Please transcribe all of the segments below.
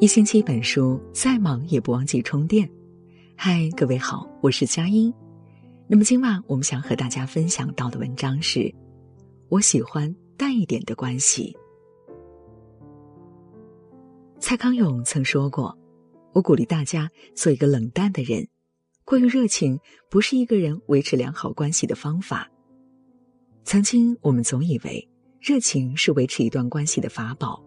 一星期一本书，再忙也不忘记充电。嗨，各位好，我是佳音。那么今晚我们想和大家分享到的文章是：我喜欢淡一点的关系。蔡康永曾说过：“我鼓励大家做一个冷淡的人。过于热情不是一个人维持良好关系的方法。”曾经我们总以为热情是维持一段关系的法宝。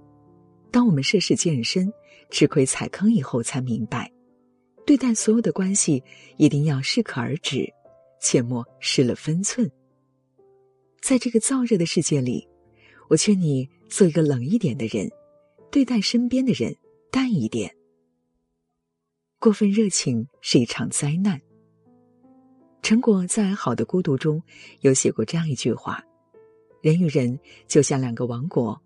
当我们涉世渐深，吃亏踩坑以后，才明白，对待所有的关系一定要适可而止，切莫失了分寸。在这个燥热的世界里，我劝你做一个冷一点的人，对待身边的人淡一点。过分热情是一场灾难。陈果在《好的孤独》中有写过这样一句话：“人与人就像两个王国。”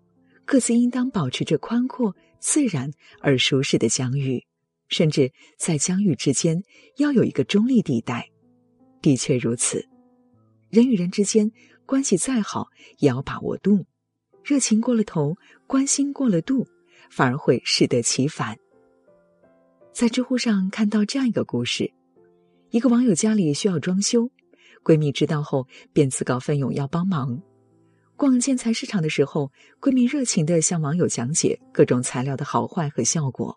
各自应当保持着宽阔、自然而舒适的疆域，甚至在疆域之间要有一个中立地带。的确如此，人与人之间关系再好，也要把握度。热情过了头，关心过了度，反而会适得其反。在知乎上看到这样一个故事：一个网友家里需要装修，闺蜜知道后便自告奋勇要帮忙。逛建材市场的时候，闺蜜热情的向网友讲解各种材料的好坏和效果。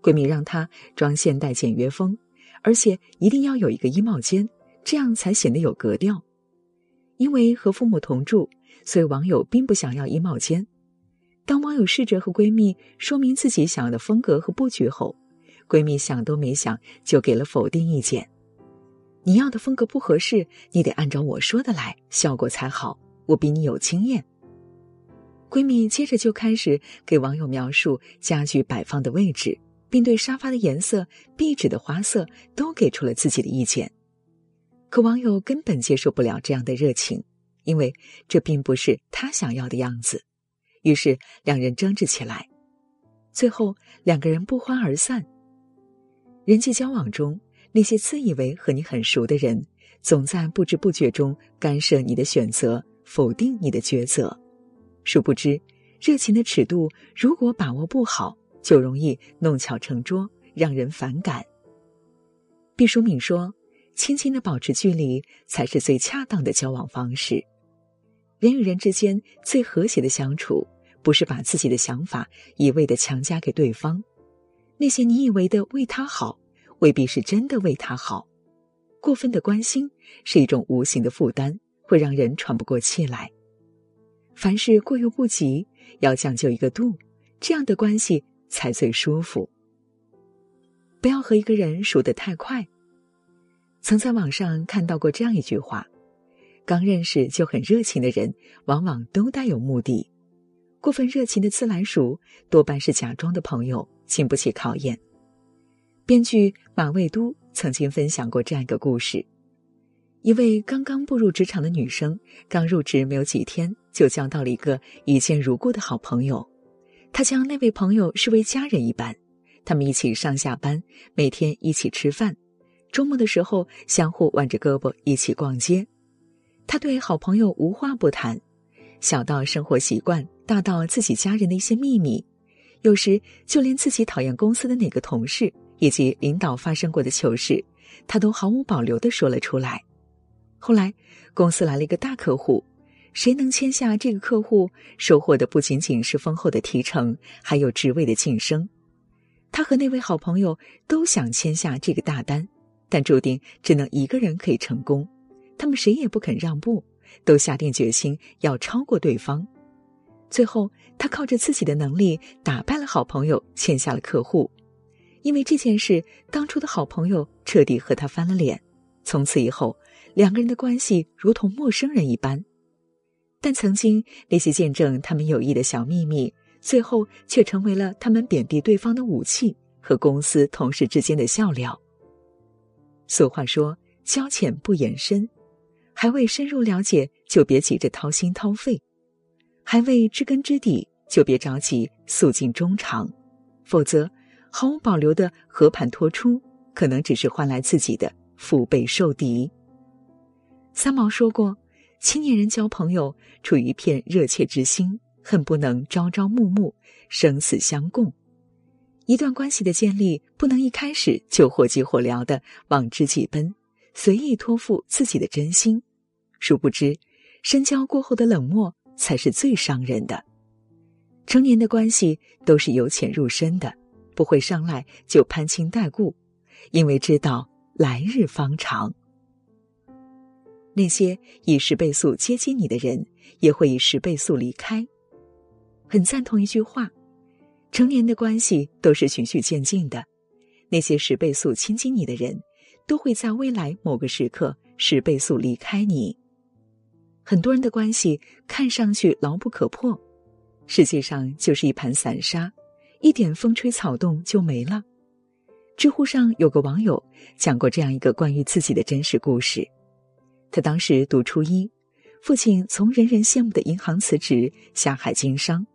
闺蜜让她装现代简约风，而且一定要有一个衣帽间，这样才显得有格调。因为和父母同住，所以网友并不想要衣帽间。当网友试着和闺蜜说明自己想要的风格和布局后，闺蜜想都没想就给了否定意见：“你要的风格不合适，你得按照我说的来，效果才好。”我比你有经验。闺蜜接着就开始给网友描述家具摆放的位置，并对沙发的颜色、壁纸的花色都给出了自己的意见。可网友根本接受不了这样的热情，因为这并不是他想要的样子。于是两人争执起来，最后两个人不欢而散。人际交往中，那些自以为和你很熟的人，总在不知不觉中干涉你的选择。否定你的抉择，殊不知，热情的尺度如果把握不好，就容易弄巧成拙，让人反感。毕淑敏说：“轻轻的保持距离，才是最恰当的交往方式。人与人之间最和谐的相处，不是把自己的想法一味的强加给对方。那些你以为的为他好，未必是真的为他好。过分的关心是一种无形的负担。”会让人喘不过气来。凡事过犹不及，要讲究一个度，这样的关系才最舒服。不要和一个人熟得太快。曾在网上看到过这样一句话：刚认识就很热情的人，往往都带有目的。过分热情的自来熟，多半是假装的朋友，经不起考验。编剧马未都曾经分享过这样一个故事。一位刚刚步入职场的女生，刚入职没有几天，就交到了一个一见如故的好朋友。她将那位朋友视为家人一般，他们一起上下班，每天一起吃饭，周末的时候相互挽着胳膊一起逛街。她对好朋友无话不谈，小到生活习惯，大到自己家人的一些秘密，有时就连自己讨厌公司的哪个同事以及领导发生过的糗事，她都毫无保留的说了出来。后来，公司来了一个大客户，谁能签下这个客户，收获的不仅仅是丰厚的提成，还有职位的晋升。他和那位好朋友都想签下这个大单，但注定只能一个人可以成功。他们谁也不肯让步，都下定决心要超过对方。最后，他靠着自己的能力打败了好朋友，签下了客户。因为这件事，当初的好朋友彻底和他翻了脸。从此以后。两个人的关系如同陌生人一般，但曾经那些见证他们友谊的小秘密，最后却成为了他们贬低对方的武器和公司同事之间的笑料。俗话说：“交浅不言深，还未深入了解，就别急着掏心掏肺；还未知根知底，就别着急诉尽衷肠。否则，毫无保留的和盘托出，可能只是换来自己的腹背受敌。”三毛说过：“青年人交朋友，出于一片热切之心，恨不能朝朝暮暮，生死相共。一段关系的建立，不能一开始就火急火燎的往知己奔，随意托付自己的真心。殊不知，深交过后的冷漠才是最伤人的。成年的关系都是由浅入深的，不会上来就攀亲带故，因为知道来日方长。那些以十倍速接近你的人，也会以十倍速离开。很赞同一句话：成年的关系都是循序渐进的。那些十倍速亲近你的人，都会在未来某个时刻十倍速离开你。很多人的关系看上去牢不可破，实际上就是一盘散沙，一点风吹草动就没了。知乎上有个网友讲过这样一个关于自己的真实故事。他当时读初一，父亲从人人羡慕的银行辞职下海经商，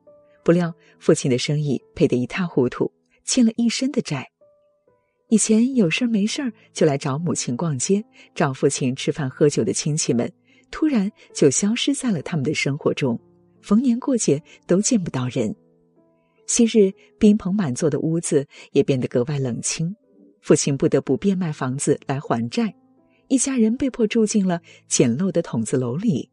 不料父亲的生意赔得一塌糊涂，欠了一身的债。以前有事儿没事儿就来找母亲逛街、找父亲吃饭喝酒的亲戚们，突然就消失在了他们的生活中，逢年过节都见不到人。昔日宾朋满座的屋子也变得格外冷清，父亲不得不变卖房子来还债。一家人被迫住进了简陋的筒子楼里。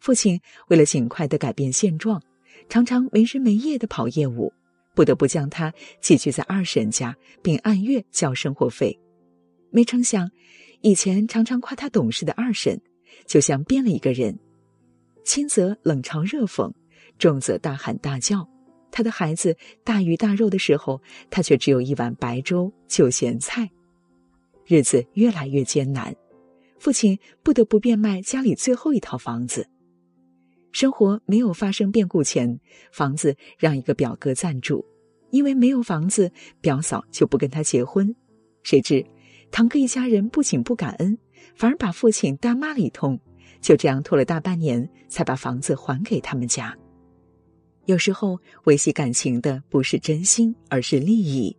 父亲为了尽快的改变现状，常常没日没夜的跑业务，不得不将他寄居在二婶家，并按月交生活费。没成想，以前常常夸他懂事的二婶，就像变了一个人，轻则冷嘲热讽，重则大喊大叫。他的孩子大鱼大肉的时候，他却只有一碗白粥就咸菜。日子越来越艰难，父亲不得不变卖家里最后一套房子。生活没有发生变故前，房子让一个表哥暂住，因为没有房子，表嫂就不跟他结婚。谁知堂哥一家人不仅不感恩，反而把父亲大骂了一通。就这样拖了大半年，才把房子还给他们家。有时候维系感情的不是真心，而是利益。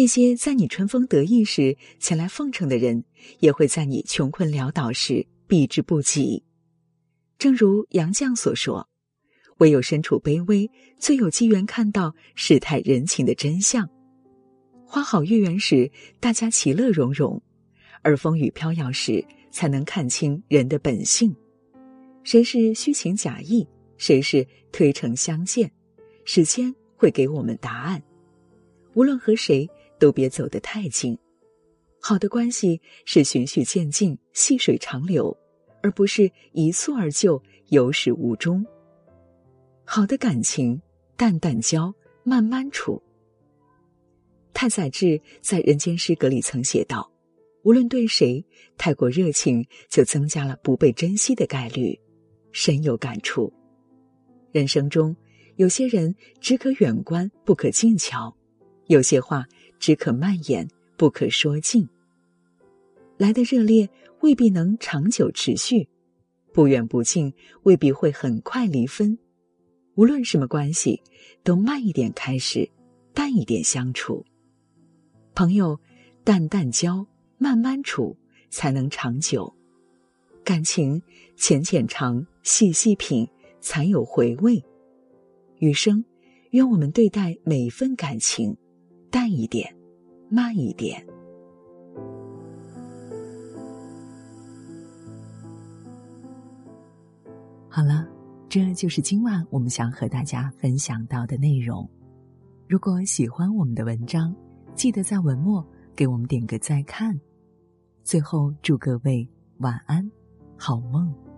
那些在你春风得意时前来奉承的人，也会在你穷困潦倒时避之不及。正如杨绛所说：“唯有身处卑微，最有机缘看到世态人情的真相。花好月圆时，大家其乐融融；而风雨飘摇时，才能看清人的本性。谁是虚情假意，谁是推诚相见，时间会给我们答案。无论和谁。”都别走得太近，好的关系是循序渐进、细水长流，而不是一蹴而就、有始无终。好的感情，淡淡交，慢慢处。太宰治在《人间失格》里曾写道：“无论对谁，太过热情，就增加了不被珍惜的概率。”深有感触。人生中，有些人只可远观，不可近瞧；有些话。只可蔓延，不可说尽。来的热烈未必能长久持续，不远不近未必会很快离分。无论什么关系，都慢一点开始，淡一点相处。朋友，淡淡交，慢慢处，才能长久。感情，浅浅尝，细细品，才有回味。余生，愿我们对待每一份感情。淡一点，慢一点。好了，这就是今晚我们想和大家分享到的内容。如果喜欢我们的文章，记得在文末给我们点个再看。最后，祝各位晚安，好梦。